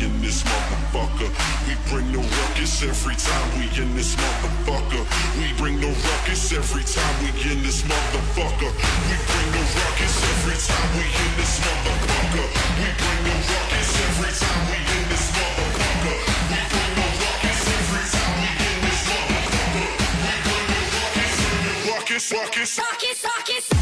in this motherfucker. We bring the ruckus every time we in this motherfucker. We bring the ruckus every time we in this motherfucker. We bring the ruckus every time we in this motherfucker. We bring the ruckus every time we in this motherfucker. We bring the ruckus every time we in this motherfucker. We bring the ruckus, ruckus, ruckus. Rockets, rockets.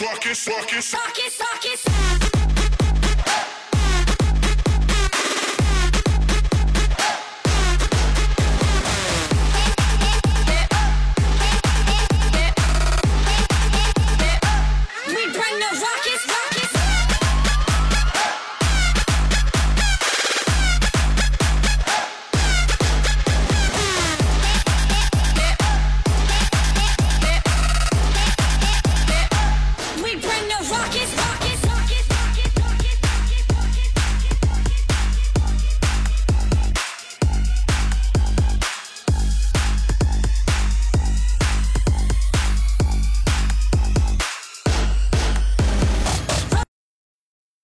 Rock it, rock it, rock it, rock it.